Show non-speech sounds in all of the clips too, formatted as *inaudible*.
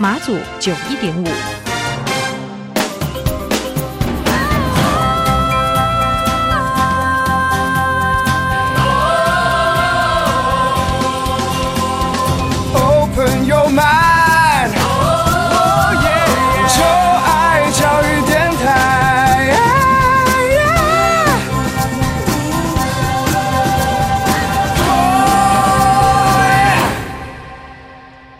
马祖九一点五。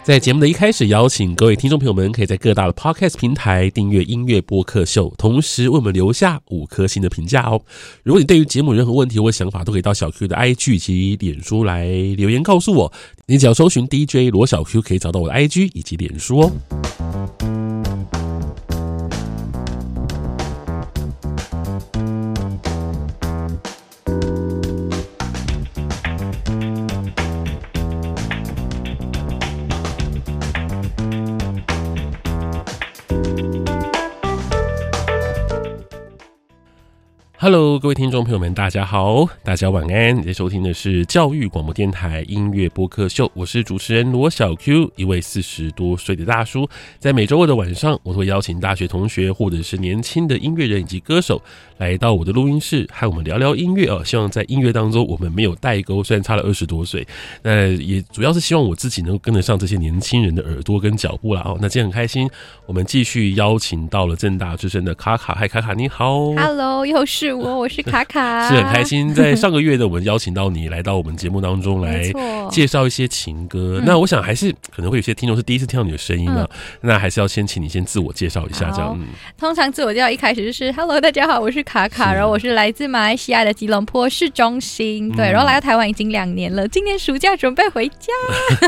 在节目的一开始，邀请各位听众朋友们，可以在各大的 Podcast 平台订阅音乐播客秀，同时为我们留下五颗星的评价哦。如果你对于节目任何问题或想法，都可以到小 Q 的 IG 以及脸书来留言告诉我。你只要搜寻 DJ 罗小 Q，可以找到我的 IG 以及脸书哦。Hello，各位听众朋友们，大家好，大家晚安。你在收听的是教育广播电台音乐播客秀，我是主持人罗小 Q，一位四十多岁的大叔。在每周二的晚上，我都会邀请大学同学或者是年轻的音乐人以及歌手来到我的录音室，和我们聊聊音乐啊。希望在音乐当中，我们没有代沟，虽然差了二十多岁，那也主要是希望我自己能够跟得上这些年轻人的耳朵跟脚步啦。哦，那今天很开心，我们继续邀请到了正大之声的卡卡，嗨，卡卡你好，Hello，又是。我我是卡卡，*laughs* 是很开心。在上个月的，我们邀请到你来到我们节目当中来介绍一些情歌。那我想还是可能会有些听众是第一次听到你的声音啊，那还是要先请你先自我介绍一下，这样。通常自我介绍一开始就是 “Hello，大家好，我是卡卡”，然后我是来自马来西亚的吉隆坡市中心，对，然后来到台湾已经两年了，今年暑假准备回家。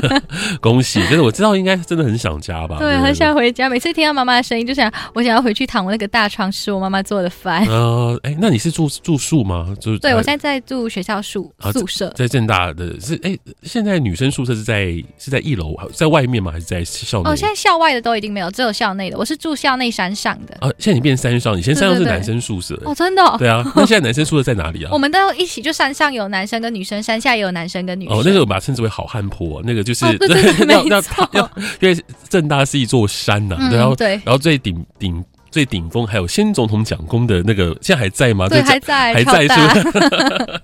*laughs* 恭喜！真的我知道应该真的很想家吧？对，很想回家。每次听到妈妈的声音，就想我想要回去躺我那个大床吃我妈妈做的饭。呃，哎，那。你是住住宿吗？就是对，我现在在住学校宿宿舍，在正大的是哎，现在女生宿舍是在是在一楼，在外面吗？还是在校内？哦，现在校外的都已经没有，只有校内的。我是住校内山上的啊。现在你变山上，以前山上是男生宿舍哦，真的？对啊，那现在男生宿舍在哪里啊？我们都一起，就山上有男生跟女生，山下也有男生跟女生。哦，那个我把它称之为好汉坡，那个就是对对对，*laughs* 没错，因为正大是一座山呐，然后对，然后最顶顶。最顶峰还有先总统讲功的那个，现在还在吗？对，还在，还在是不是？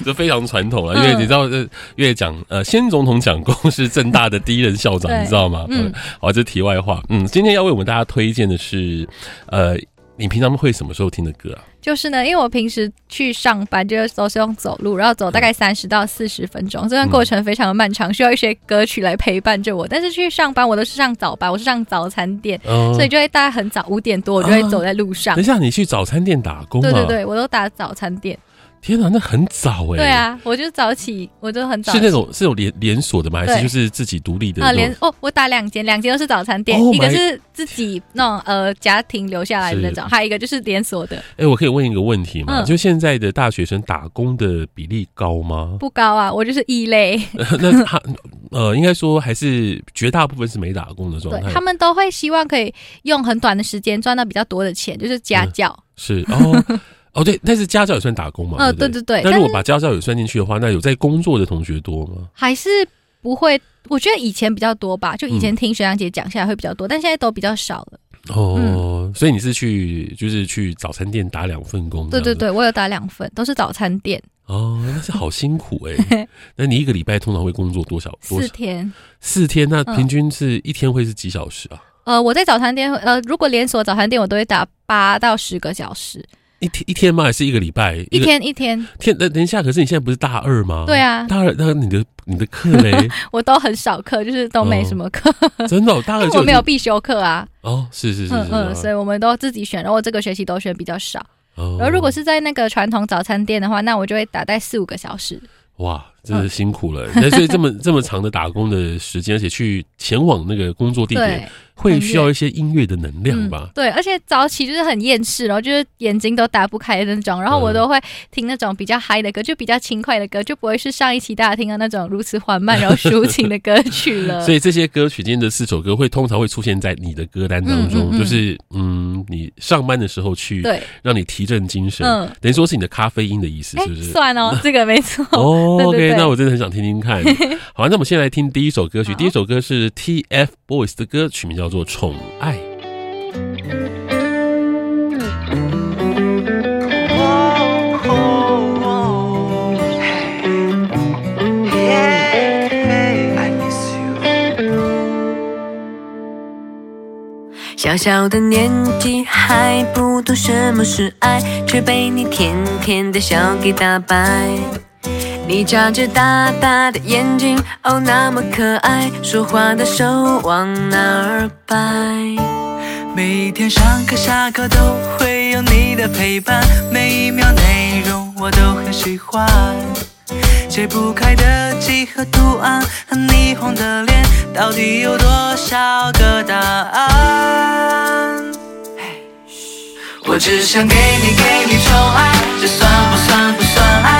*laughs* 就非常传统了，因为你知道，呃，因为讲呃，先总统讲功是政大的第一任校长，你知道吗？嗯，好，这题外话。嗯，今天要为我们大家推荐的是，呃。你平常会什么时候听的歌啊？就是呢，因为我平时去上班就是都是用走路，然后走大概三十到四十分钟，这段过程非常的漫长，需要一些歌曲来陪伴着我。但是去上班，我都是上早班，我是上早餐店，嗯、所以就会大概很早五点多，我就会走在路上。等一下，你去早餐店打工？对对对，我都打早餐店。天哪，那很早哎！对啊，我就早起，我就很早。是那种是有连连锁的吗？还是就是自己独立的？啊，连哦，我打两间，两间都是早餐店，一个是自己那种呃家庭留下来的那种，还有一个就是连锁的。哎，我可以问一个问题吗？就现在的大学生打工的比例高吗？不高啊，我就是异类。*laughs* 那他呃，应该说还是绝大部分是没打工的状态。他们都会希望可以用很短的时间赚到比较多的钱，就是家教。是 *laughs* 哦。哦，对，但是家教也算打工嘛？嗯，对对对。那如果把家教也算进去的话，那有在工作的同学多吗？还是不会？我觉得以前比较多吧，就以前听学长姐讲下来会比较多，但现在都比较少了。哦，所以你是去就是去早餐店打两份工？对对对，我有打两份，都是早餐店。哦，那是好辛苦哎。*laughs* 那你一个礼拜通常会工作多少？四天。四天，那平均是一天会是几小时啊？呃，我在早餐店，呃，如果连锁早餐店，我都会打八到十个小时。一天一天吗？还是一个礼拜？一天一天。天，等等一下，可是你现在不是大二吗？对啊，大二，那你的你的课嘞？*laughs* 我都很少课，就是都没什么课。*laughs* 真的，大二 *laughs* 我没有必修课啊。哦，是是是，嗯，所以我们都自己选，然后这个学期都选比较少。然后如果是在那个传统早餐店的话，那我就会打在四五个小时。哇，真的辛苦了。那、嗯、所以这么这么长的打工的时间，而且去前往那个工作地点。会需要一些音乐的能量吧、嗯？对，而且早起就是很厌世，然后就是眼睛都打不开的那种。然后我都会听那种比较嗨的歌，就比较轻快的歌，就不会是上一期大家听到那种如此缓慢然后抒 *laughs* 情的歌曲了。所以这些歌曲，今天的四首歌会通常会出现在你的歌单当中，就是嗯，你上班的时候去，对，让你提振精神，嗯，等于说是你的咖啡因的意思，是不是？算哦，这个没错。哦，*laughs* OK，对对对那我真的很想听听看。*laughs* 好，那我们先来听第一首歌曲，第一首歌是 TFBOYS 的歌曲名叫做《宠爱》。小小的年纪还不懂什么是爱，却被你甜甜的笑给打败。你眨着大大的眼睛，哦，那么可爱，说话的手往哪儿摆？每天上课下课都会有你的陪伴，每一秒内容我都很喜欢。解不开的几何图案和霓虹的脸，到底有多少个答案？我只想给你给你宠爱，这算不算不算爱？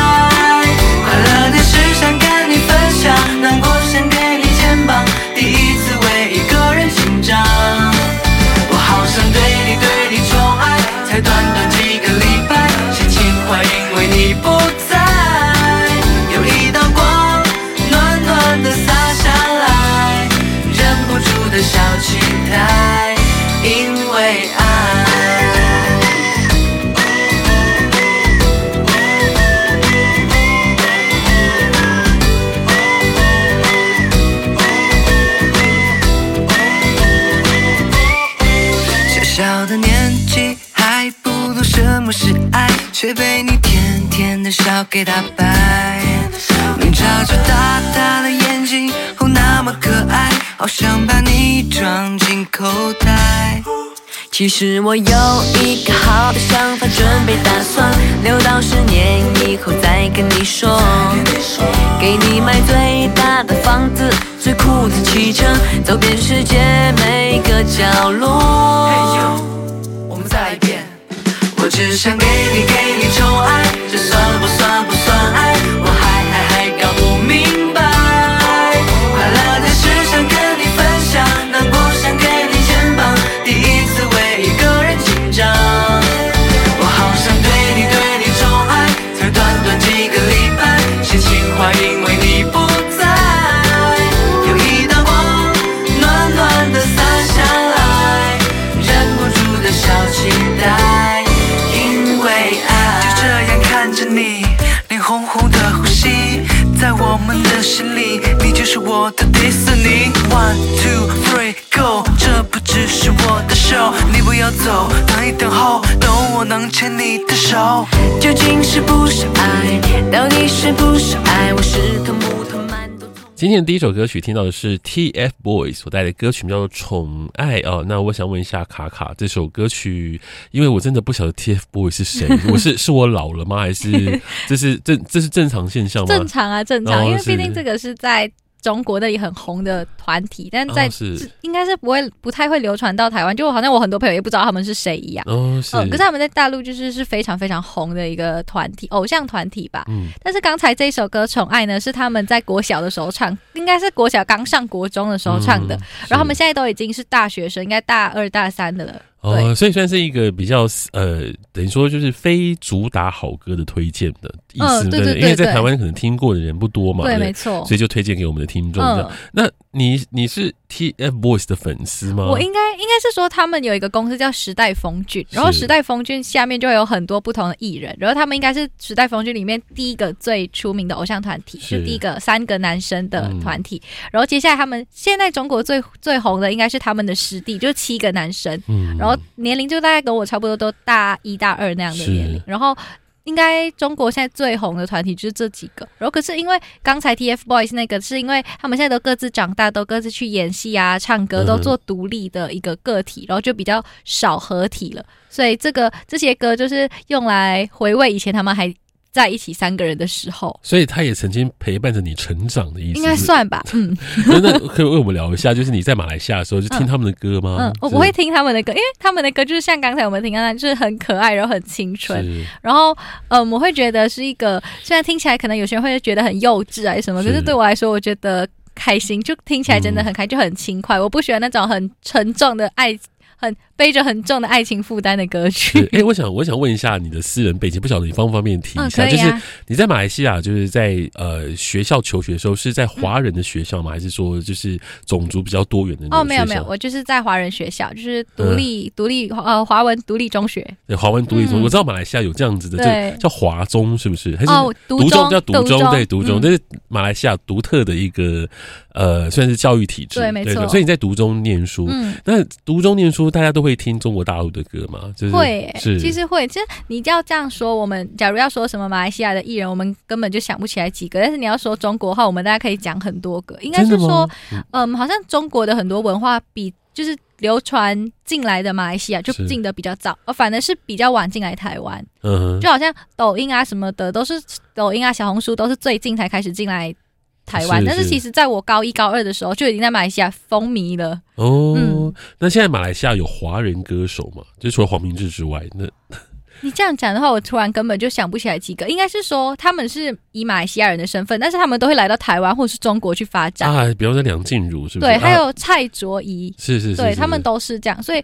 却被你甜甜的笑给打败。你眨着大大的眼睛，哦，那么可爱，好想把你装进口袋。其实我有一个好的想法，准备打算留到十年以后再跟你说。给你买最大的房子，最酷的汽车，走遍世界每个角落。只想给你给你宠爱，这算不算走，等一等候。我能牵你的手，究竟是不是爱？到底是不是爱？我木头。今天的第一首歌曲听到的是 TFBOYS 所带的歌曲，叫做《宠爱》哦。那我想问一下卡卡，这首歌曲，因为我真的不晓得 TFBOYS 是谁，我是 *laughs* 是我老了吗？还是这是正这是正常现象吗？正常啊，正常，因为毕竟这个是在。中国的也很红的团体，但在、哦、应该是不会不太会流传到台湾，就好像我很多朋友也不知道他们是谁一样。哦，可是他们在大陆就是是非常非常红的一个团体，偶像团体吧。嗯。但是刚才这首歌《宠爱》呢，是他们在国小的时候唱，应该是国小刚上国中的时候唱的。嗯、然后他们现在都已经是大学生，应该大二大三的了。哦，所以算是一个比较呃，等于说就是非主打好歌的推荐的意思，对对，因为在台湾可能听过的人不多嘛，对，没错，所以就推荐给我们的听众这样。那你你是 TFBOYS 的粉丝吗？我应该应该是说他们有一个公司叫时代峰峻，然后时代峰峻下面就会有很多不同的艺人，然后他们应该是时代峰峻里面第一个最出名的偶像团体，是第一个三个男生的团体。然后接下来他们现在中国最最红的应该是他们的师弟，就是七个男生，嗯，然后。年龄就大概跟我差不多，都大一大二那样的年龄。然后，应该中国现在最红的团体就是这几个。然后，可是因为刚才 TFBOYS 那个，是因为他们现在都各自长大，都各自去演戏啊、唱歌，都做独立的一个个体，然后就比较少合体了。所以，这个这些歌就是用来回味以前他们还在一起三个人的时候，所以他也曾经陪伴着你成长的意思，应该算吧。嗯，*laughs* 那那可以为我们聊一下，就是你在马来西亚的时候，就听他们的歌吗？嗯，我不会听他们的歌，因为他们的歌就是像刚才我们听到的，就是很可爱，然后很青春。然后，嗯，我会觉得是一个，虽然听起来可能有些人会觉得很幼稚啊什么，可是对我来说，我觉得开心，就听起来真的很开，就很轻快。我不喜欢那种很沉重的爱。很背着很重的爱情负担的歌曲。哎、欸，我想我想问一下你的私人背景，不晓得你方不方便提一下？嗯啊、就是你在马来西亚，就是在呃学校求学的时候，是在华人的学校吗？嗯、还是说就是种族比较多元的那？哦，没有没有，我就是在华人学校，就是独立独、嗯、立呃华文独立中学。对，华文独立中我知道马来西亚有这样子的，对叫华中，是不是？还是哦，独中叫独中，对，独中，这、嗯、是马来西亚独特的一个呃，算是教育体制。对，没错。所以你在读中念书，嗯，那读中念书，大家都会听中。国大陆的歌吗？就是会、欸，是其实会。其实你要这样说，我们假如要说什么马来西亚的艺人，我们根本就想不起来几个。但是你要说中国话，我们大家可以讲很多个。应该是说，嗯，好像中国的很多文化比就是流传进来的马来西亚就进的比较早，而反而是比较晚进来台湾。嗯哼，就好像抖音啊什么的，都是抖音啊、小红书都是最近才开始进来。台湾，但是其实在我高一高二的时候就已经在马来西亚风靡了。哦，嗯、那现在马来西亚有华人歌手吗？就除了黄明志之外，那 *laughs* 你这样讲的话，我突然根本就想不起来几个。应该是说他们是以马来西亚人的身份，但是他们都会来到台湾或是中国去发展啊。比方说梁静茹是不是？对，还有蔡卓宜，是是是，对他们都是这样，所以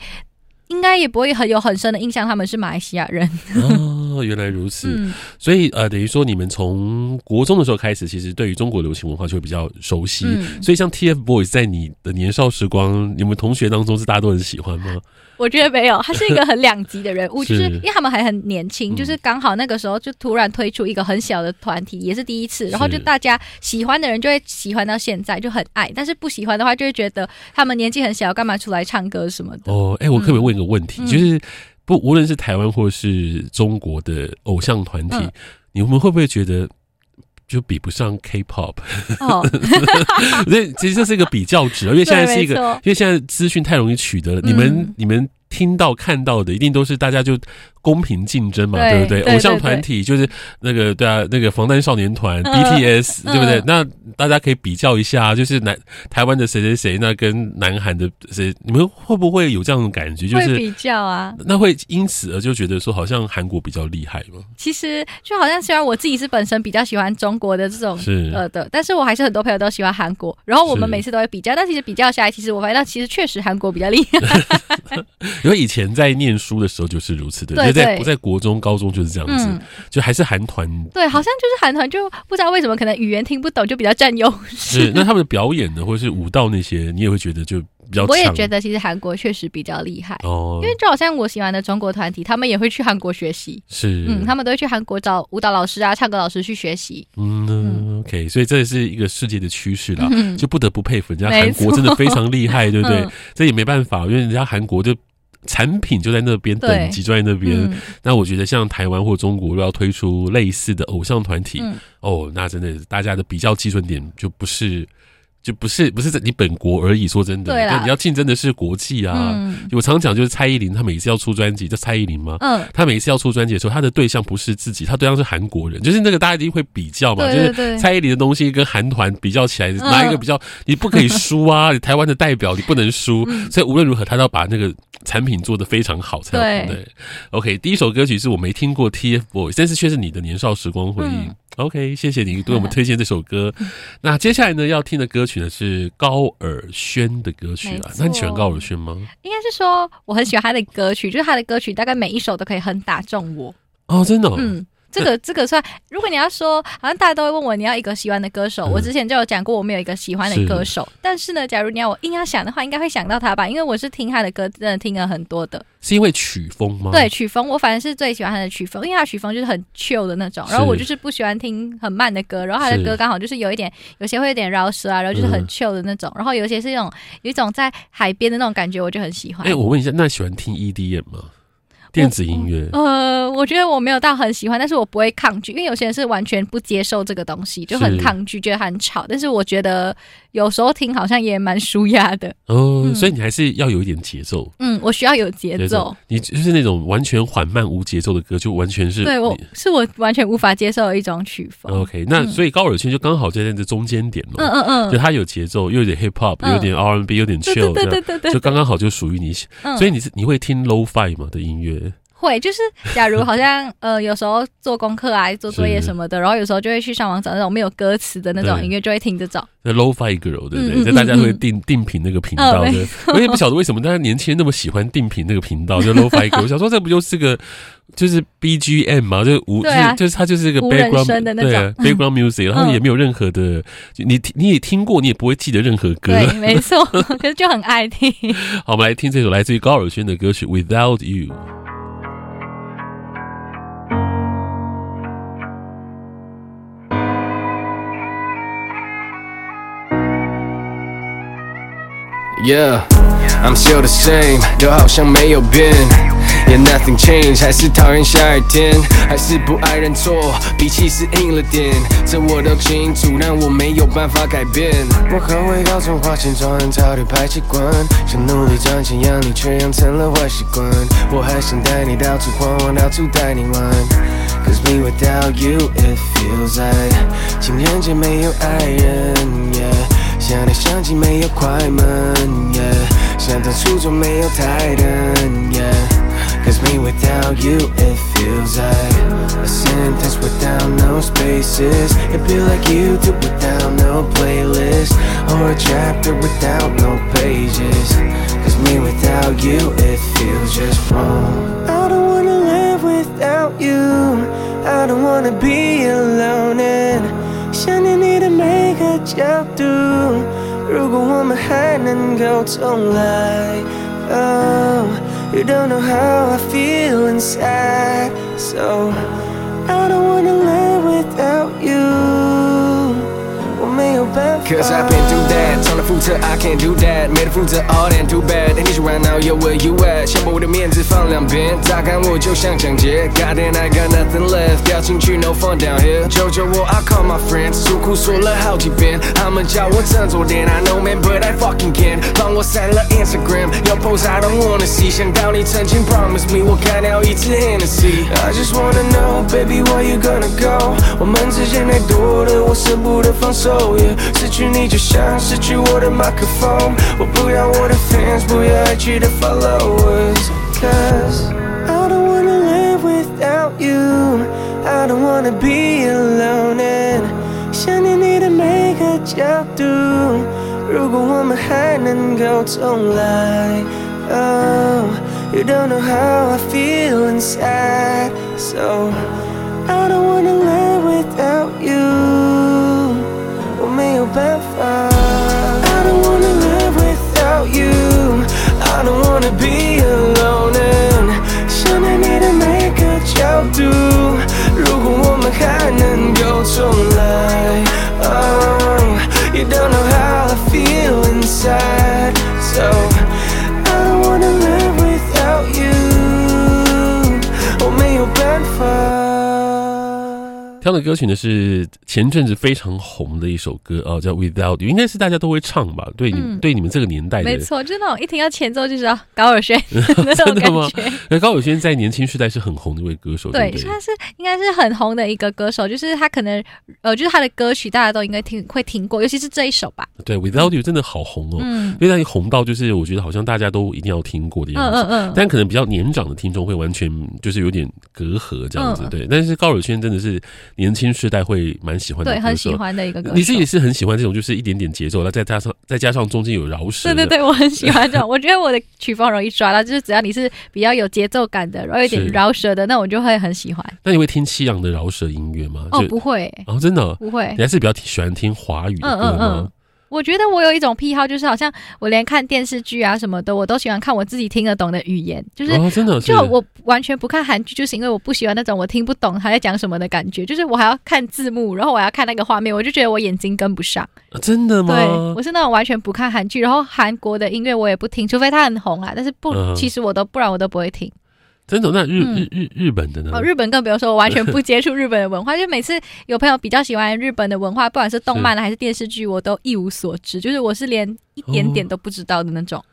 应该也不会很有很深的印象，他们是马来西亚人。哦哦，原来如此，嗯、所以呃，等于说你们从国中的时候开始，其实对于中国流行文化就会比较熟悉。嗯、所以像 TFBOYS 在你的年少时光，你们同学当中是大家都很喜欢吗？我觉得没有，他是一个很两极的人。*laughs* 物，就是因为他们还很年轻，就是刚好那个时候就突然推出一个很小的团体，也是第一次，然后就大家喜欢的人就会喜欢到现在就很爱，但是不喜欢的话就会觉得他们年纪很小，干嘛出来唱歌什么的。哦，哎、欸，我可不可以问一个问题，嗯、就是。不，无论是台湾或是中国的偶像团体，嗯、你们会不会觉得就比不上 K-pop？哦，*laughs* 所以其实这是一个比较值，*laughs* 因为现在是一个，因为现在资讯太容易取得了，嗯、你们你们听到看到的一定都是大家就。公平竞争嘛，对不对？偶像团体就是那个，对啊，那个防弹少年团 BTS，对不对？那大家可以比较一下，就是南台湾的谁谁谁，那跟南韩的谁，你们会不会有这样的感觉？就是比较啊，那会因此而就觉得说，好像韩国比较厉害吗？其实就好像虽然我自己是本身比较喜欢中国的这种是呃的，但是我还是很多朋友都喜欢韩国。然后我们每次都会比较，但其实比较下来，其实我发现其实确实韩国比较厉害。*laughs* 因为以前在念书的时候就是如此的，对。在不在国中、高中就是这样子，嗯、就还是韩团。对，好像就是韩团，就不知道为什么，可能语言听不懂，就比较占优势。是，那他们的表演呢，或者是舞蹈那些，你也会觉得就比较。我也觉得，其实韩国确实比较厉害哦，因为就好像我喜欢的中国团体，他们也会去韩国学习。是，嗯，他们都会去韩国找舞蹈老师啊、唱歌老师去学习。嗯，嗯，OK，所以这也是一个世界的趋势啦，嗯、就不得不佩服人家韩国真的非常厉害，对不对？*laughs* 嗯、这也没办法，因为人家韩国就。产品就在那边，等级就在那边。嗯、那我觉得像台湾或中国，如果要推出类似的偶像团体，嗯、哦，那真的大家的比较基准点就不是。就不是不是在你本国而已，说真的，啦你要竞争的是国际啊！嗯、我常讲就是蔡依林，她每次要出专辑，叫蔡依林吗，嗯，她每次要出专辑的时候，她的对象不是自己，她对象是韩国人，就是那个大家一定会比较嘛，对对对，就是蔡依林的东西跟韩团比较起来，哪一个比较？你不可以输啊！你台湾的代表，你不能输，*laughs* 嗯、所以无论如何，她都要把那个产品做得非常好才对。对，OK，第一首歌曲是我没听过 TFBOYS，但是却是你的年少时光回忆。嗯 OK，谢谢你对我们 *laughs* 推荐这首歌。*laughs* 那接下来呢，要听的歌曲呢是高尔宣的歌曲啊。那你喜欢高尔宣吗？应该是说我很喜欢他的歌曲，就是他的歌曲大概每一首都可以很打中我。哦，真的哦？嗯。这个这个算，如果你要说，好像大家都会问我，你要一个喜欢的歌手。嗯、我之前就有讲过，我没有一个喜欢的歌手。是但是呢，假如你要我硬要想的话，应该会想到他吧，因为我是听他的歌，真的听了很多的。是因为曲风吗？对，曲风，我反正是最喜欢他的曲风，因为他曲风就是很 chill 的那种。然后我就是不喜欢听很慢的歌，然后他的歌刚好就是有一点，有些会有点饶舌啊，然后就是很 chill 的那种。嗯、然后有些是那种有一种在海边的那种感觉，我就很喜欢。哎、欸，我问一下，那喜欢听 EDM 吗？电子音乐，呃，我觉得我没有到很喜欢，但是我不会抗拒，因为有些人是完全不接受这个东西，就很抗拒，觉得很吵。但是我觉得有时候听好像也蛮舒压的。哦、嗯，所以你还是要有一点节奏。嗯，我需要有节奏，奏。你就是那种完全缓慢无节奏的歌，就完全是对我是我完全无法接受的一种曲风。OK，那所以高尔圈就刚好在那个中间点嘛。嗯嗯嗯，就它有节奏，又有点 hip hop，、嗯、有点 R&B，有点 chill，对对对对对，就刚刚好就属于你。嗯、所以你是你会听 low five 吗的音乐？会，就是假如好像 *laughs* 呃，有时候做功课啊、做作业什么的，然后有时候就会去上网找那种没有歌词的那种音乐，就会听着找。那 Lo-Fi Girl 对不对？那、嗯、大家会定定频那个频道的，我、嗯、也不晓得为什么大家年轻人那么喜欢定频那个频道，就 Lo-Fi Girl。我想说，这不就是个就是 BGM 嘛，就是无，啊、就是就是它就是一个 background 的那种对、啊、background music，然后也没有任何的，你你也听过，你也不会记得任何歌。对，没错，*laughs* 可是就很爱听。*laughs* 好，我们来听这首来自于高尔宣的歌曲《Without You》。Yeah, I'm still the same，都好像没有变。Yeah, nothing changed，还是讨厌下雨天，还是不爱认错，脾气是硬了点，这我都清楚，但我没有办法改变。我很会搞错，花钱装很潮的排气管，想努力赚钱养你，却养成了坏习惯。我还想带你到处晃晃，到处带你玩。Cause me without you, it feels like 情人节没有爱人。想你相机没有快门，yeah，想当初就没有台灯，yeah，Cause me without you it feels like a sentence without no spaces It feel like you do without no playlist Or a chapter without no pages Cause me without you it feels just wrong I don't wanna live without you I don't wanna be alone and 想念你的每 个角度，如果我们还能够重来，Oh, you don't know how I feel inside, so I don't wanna live without you. Cause I've been through that， I can't do that，没得负责 all and too bad。And you right now, yo where you at？想把我的面子放两边，榨干我就像抢劫。God and I got nothing left，掉进去 no fun down here。求求我 I call my friends，诉苦说了好几遍，他们叫我振作点。I know man but I fucking can't，帮我删了 Instagram，要 post I don't wanna see。想到你曾经 promise me，我干掉一次 Hennessy。I just wanna know baby where you gonna go？我们之间太多的我舍不得放手。失去你就像失去我的 麦克风，我不要我的 fans，不要爱去的 followers。Cause I don't wanna live without you, I don't wanna be alone and 想念你的每个角度，如果我们还能够重来。Oh, you don't know how I feel inside, so I don't 唱的歌曲呢是前阵子非常红的一首歌哦，叫《Without You》，应该是大家都会唱吧？对你、嗯、对你们这个年代的，没错，就那种一听到前奏就知道高尔宣 *laughs* 真的吗？那高尔宣在年轻时代是很红的一位歌手，对，对对，他是应该是很红的一个歌手，就是他可能呃，就是他的歌曲大家都应该听会听过，尤其是这一首吧。对，《Without You》真的好红哦，嗯，因为它红到就是我觉得好像大家都一定要听过的样子，嗯嗯嗯，但可能比较年长的听众会完全就是有点隔阂这样子，嗯、对。但是高尔宣真的是。年轻世代会蛮喜欢的，对，很喜欢的一个歌手。你自己是很喜欢这种，就是一点点节奏，那再加上再加上中间有饶舌。对对对，我很喜欢这种。*laughs* 我觉得我的曲风容易抓到，就是只要你是比较有节奏感的，然后有点饶舌的，那我就会很喜欢。那你会听西洋的饶舌音乐吗？哦，不会。哦，真的不会。你还是比较喜欢听华语的歌吗？嗯嗯嗯我觉得我有一种癖好，就是好像我连看电视剧啊什么的，我都喜欢看我自己听得懂的语言。就是，哦、真的是，就我完全不看韩剧，就是因为我不喜欢那种我听不懂他在讲什么的感觉。就是我还要看字幕，然后我要看那个画面，我就觉得我眼睛跟不上。啊、真的吗？对，我是那种完全不看韩剧，然后韩国的音乐我也不听，除非它很红啊。但是不，嗯、其实我都不然我都不会听。真的？那日、嗯、日日日本的呢？哦，日本更不用说，我完全不接触日本的文化。就每次有朋友比较喜欢日本的文化，不管是动漫还是电视剧，我都一无所知。就是我是连一点点都不知道的那种。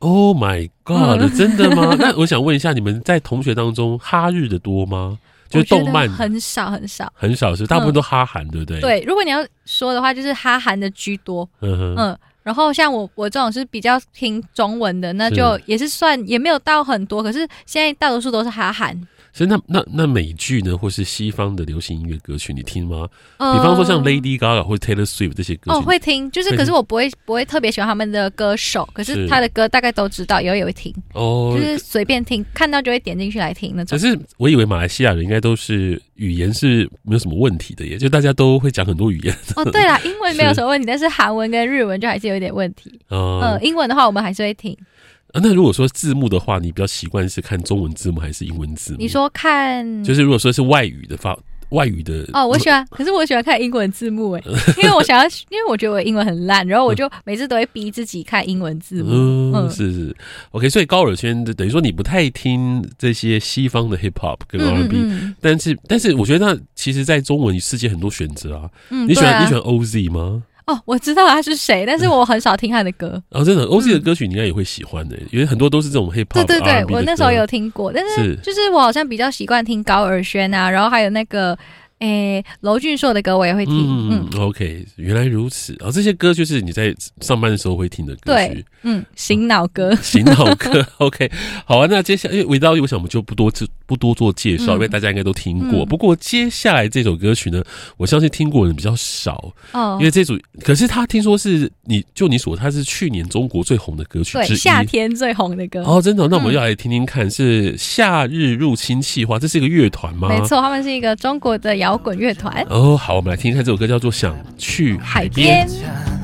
Oh my god！真的吗？*laughs* 那我想问一下，你们在同学当中哈日的多吗？就是动漫很少很少很少，是大部分都哈韩，对不对？对，如果你要说的话，就是哈韩的居多。嗯嗯，然后像我我这种是比较听中文的，那就也是算也没有到很多，可是现在大多数都是哈韩。所以那那那美剧呢，或是西方的流行音乐歌曲，你听吗？呃、比方说像 Lady Gaga 或者 Taylor Swift 这些歌曲，哦，会听，就是可是我不会不会特别喜欢他们的歌手，可是他的歌大概都知道，也会听，哦，就是随便听，看到就会点进去来听那种。可是我以为马来西亚人应该都是语言是没有什么问题的耶，就大家都会讲很多语言。哦，对啦，英文没有什么问题，*laughs* 但是韩文跟日文就还是有一点问题。嗯、呃，英文的话我们还是会听。啊，那如果说字幕的话，你比较习惯是看中文字幕还是英文字幕？你说看，就是如果说是外语的发外语的哦，我喜欢，可是我喜欢看英文字幕诶，因为我想要，因为我觉得我英文很烂，然后我就每次都会逼自己看英文字幕。嗯，嗯是是，OK，所以高尔宣等于说你不太听这些西方的 Hip Hop 跟 R&B，嗯嗯嗯，但是但是我觉得那其实，在中文世界很多选择啊。嗯，你喜欢、啊、你喜欢 OZ 吗？哦，我知道他是谁，但是我很少听他的歌。哦，真的，OZ 的歌曲你应该也会喜欢的，嗯，因为很多都是这种 hip hop。对对对，我那时候有听过，但是就是我好像比较习惯听高尔宣啊，然后还有那个。诶，娄俊硕的歌我也会听。嗯，嗯，OK，原来如此。然后这些歌就是你在上班的时候会听的歌曲。嗯，醒脑歌，醒脑歌。*laughs* OK，好啊。那接下来，因为 Without You，我想我们就不多不多做介绍，嗯，因为大家应该都听过，嗯。不过接下来这首歌曲呢，我相信听过的人比较少。哦，因为这组，可是他听说是你就你所，它是去年中国最红的歌曲之一，对，夏天最红的歌。哦，真的？那我们要来听听看，是夏日入侵计划，这是一个乐团吗？没错，他们是一个中国的摇滚乐团。哦，好，我们来听一下这首歌，叫做《想去海边》。这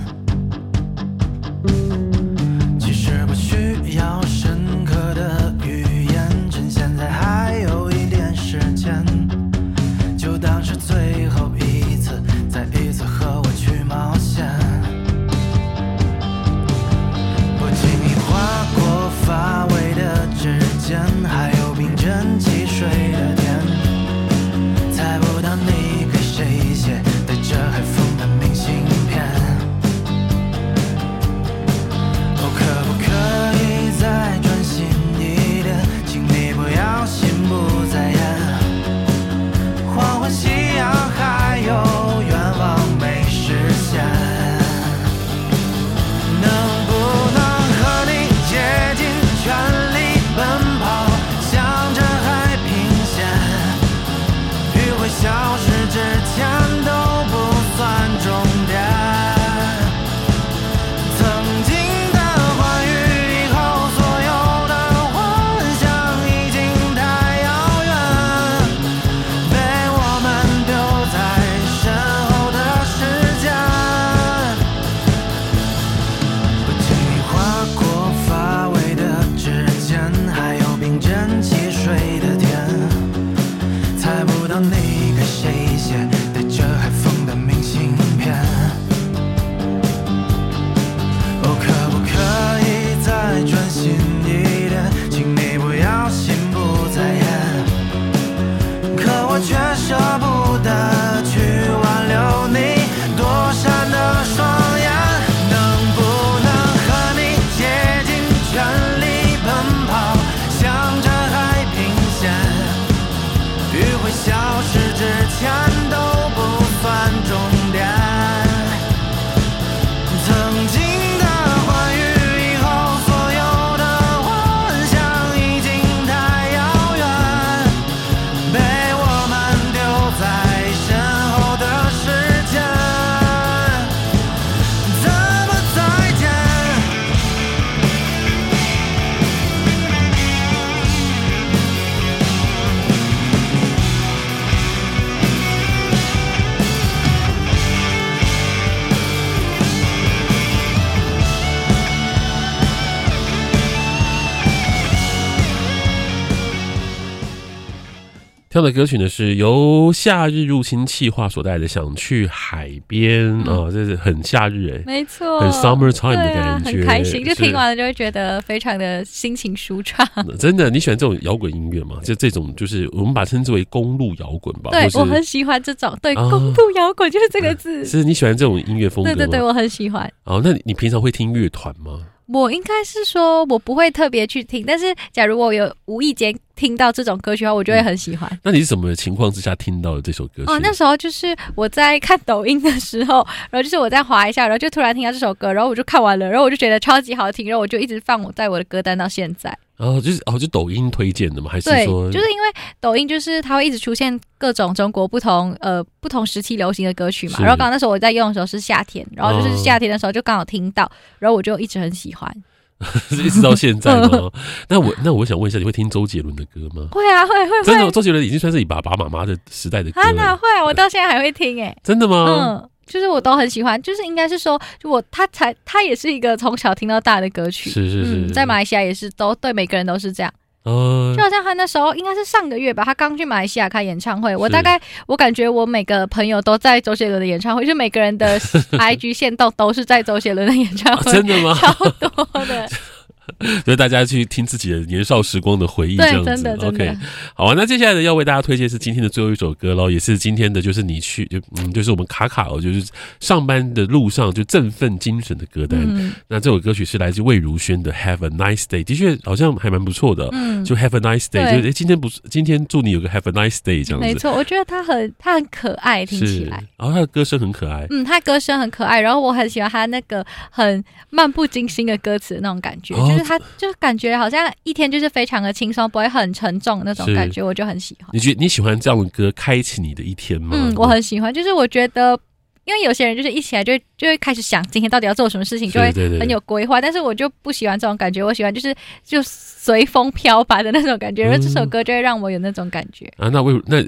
样的歌曲呢，是由夏日入侵企划所带来的，想去海边啊、嗯哦，这是很夏日哎，没错，很 summer time 的感觉，啊、很开心，就听完了就会觉得非常的心情舒畅。*laughs* 真的，你喜欢这种摇滚音乐吗？就这种，就是我们把它称之为公路摇滚吧。对，我很喜欢这种，对，公路摇滚就是这个字。*laughs* 是你喜欢这种音乐风格？对对对，我很喜欢。哦，那你平常会听乐团吗？我应该是说，我不会特别去听，但是假如我有无意间听到这种歌曲的话，我就会很喜欢。嗯、那你是什么情况之下听到的这首歌曲？哦，那时候就是我在看抖音的时候，然后就是我在滑一下，然后就突然听到这首歌，然后我就看完了，然后我就觉得超级好听，然后我就一直放我在我的歌单到现在。然后、哦、就是哦，就抖音推荐的吗？还是说，就是因为抖音就是它会一直出现各种中国不同呃不同时期流行的歌曲嘛。然后刚刚那时候我在用的时候是夏天，然后就是夏天的时候就刚好听到，然后我就一直很喜欢，*laughs* 一直到现在吗？*laughs* *laughs* 那我那我想问一下，你会听周杰伦的歌吗？会啊，会会会。真的，周杰伦已经算是你爸爸妈妈的时代的歌了。啊，哪会啊？我到现在还会听哎、欸。真的吗？嗯。就是我都很喜欢，就是应该是说，就我他才他也是一个从小听到大的歌曲，是是是，嗯，在马来西亚也是都对每个人都是这样。哦，就好像他那时候应该是上个月吧，他刚去马来西亚开演唱会，我大概我感觉我每个朋友都在周杰伦的演唱会，就每个人的 IG 线动都是在周杰伦的演唱会，*laughs* 真的吗？超多的。*laughs* *laughs* 就是大家去听自己的年少时光的回忆，这样子。OK，好啊。那接下来呢，要为大家推荐是今天的最后一首歌喽，也是今天的，就是你去就嗯，就是我们卡卡哦，就是上班的路上就振奋精神的歌单。嗯、那这首歌曲是来自魏如萱的《Have a Nice Day》，的确好像还蛮不错的。嗯，就 Have a Nice Day，对就哎，今天不是今天祝你有个 Have a Nice Day 这样子。没错，我觉得他很他很可爱，听起来。然后他的歌声很可爱。嗯，他的歌声很可爱，然后我很喜欢他那个很漫不经心的歌词那种感觉，哦、就是他就是感。觉好像一天就是非常的轻松，不会很沉重那种感觉，我就很喜欢。你觉得你喜欢这样的歌开启你的一天吗？嗯，我很喜欢。就是我觉得，因为有些人就是一起来就就会开始想今天到底要做什么事情，就会很有规划。但是我就不喜欢这种感觉，我喜欢就是就随风飘摆的那种感觉。而、嗯、这首歌就会让我有那种感觉啊。那为那。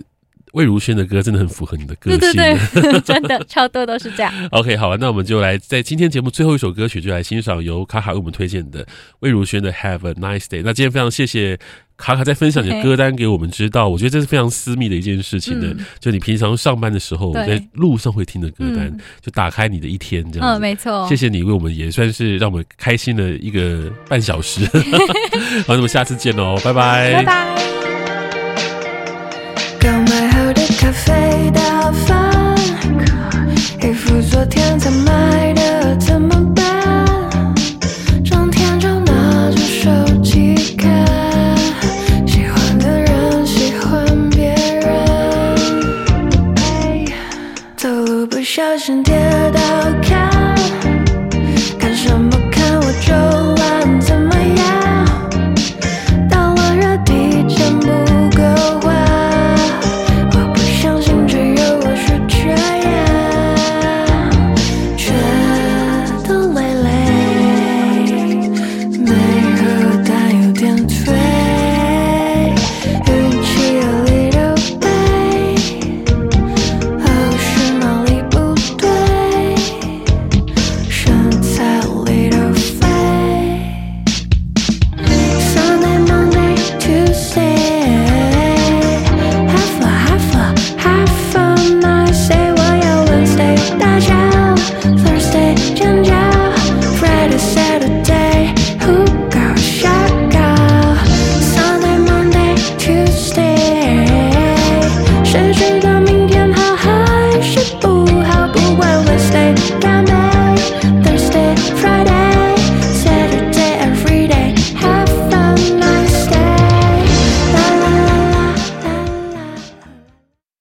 魏如萱的歌真的很符合你的个性，对对对，*laughs* 真的超多都是这样。*laughs* OK，好了，那我们就来在今天节目最后一首歌曲，就来欣赏由卡卡为我们推荐的魏如萱的《Have a Nice Day》。那今天非常谢谢卡卡在分享你的歌单给我们知道我觉得这是非常私密的一件事情的。嗯、就你平常上班的时候，对在路上会听的歌单，嗯、就打开你的一天这样子。嗯，没错。谢谢你为我们也算是让我们开心的一个半小时。*laughs* 好，那么下次见喽，拜拜，拜拜。飞到凡客衣服昨天才买